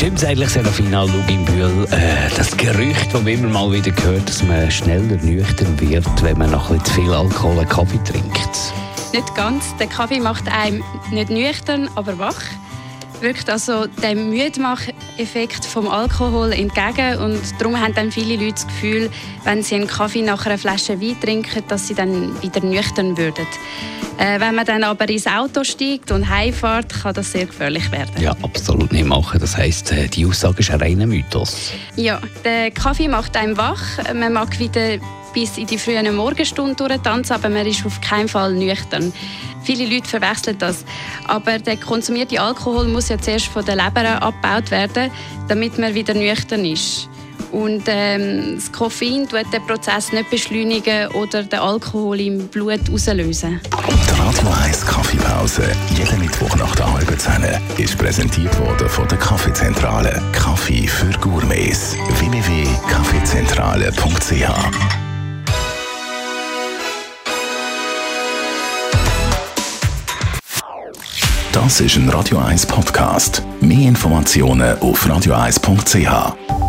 Stimmt eigentlich, Serafina Luginbühl, äh, das Gerücht, das man immer mal wieder hört, dass man schneller nüchtern wird, wenn man noch zu viel Alkohol und Kaffee trinkt? Nicht ganz. Der Kaffee macht einem nicht nüchtern, aber wach. Wirkt also dem Müdmach-Effekt vom Alkohol entgegen und darum haben dann viele Leute das Gefühl, wenn sie einen Kaffee nach einer Flasche Wein trinken, dass sie dann wieder nüchtern würden. Äh, wenn man dann aber ins Auto steigt und heimfährt, kann das sehr gefährlich werden. Ja, absolut nicht machen. Das heisst, äh, die Aussage ist ein reiner Mythos. Ja, der Kaffee macht einem wach. Man mag wieder bis in die frühen Morgenstunden durchtanzen, aber man ist auf keinen Fall nüchtern. Viele Leute verwechseln das. Aber der konsumierte Alkohol muss ja zuerst von der Leber abgebaut werden, damit man wieder nüchtern ist. Und ähm, das Koffein tut den Prozess nicht beschleunigen oder den Alkohol im Blut auslösen. Die Radio 1 Kaffeepause, jeden Mittwoch nach der halben Zehn, ist präsentiert worden von der Kaffeezentrale. Kaffee für Gourmets. www.kaffeezentrale.ch Das ist ein Radio 1 Podcast. Mehr Informationen auf radio1.ch.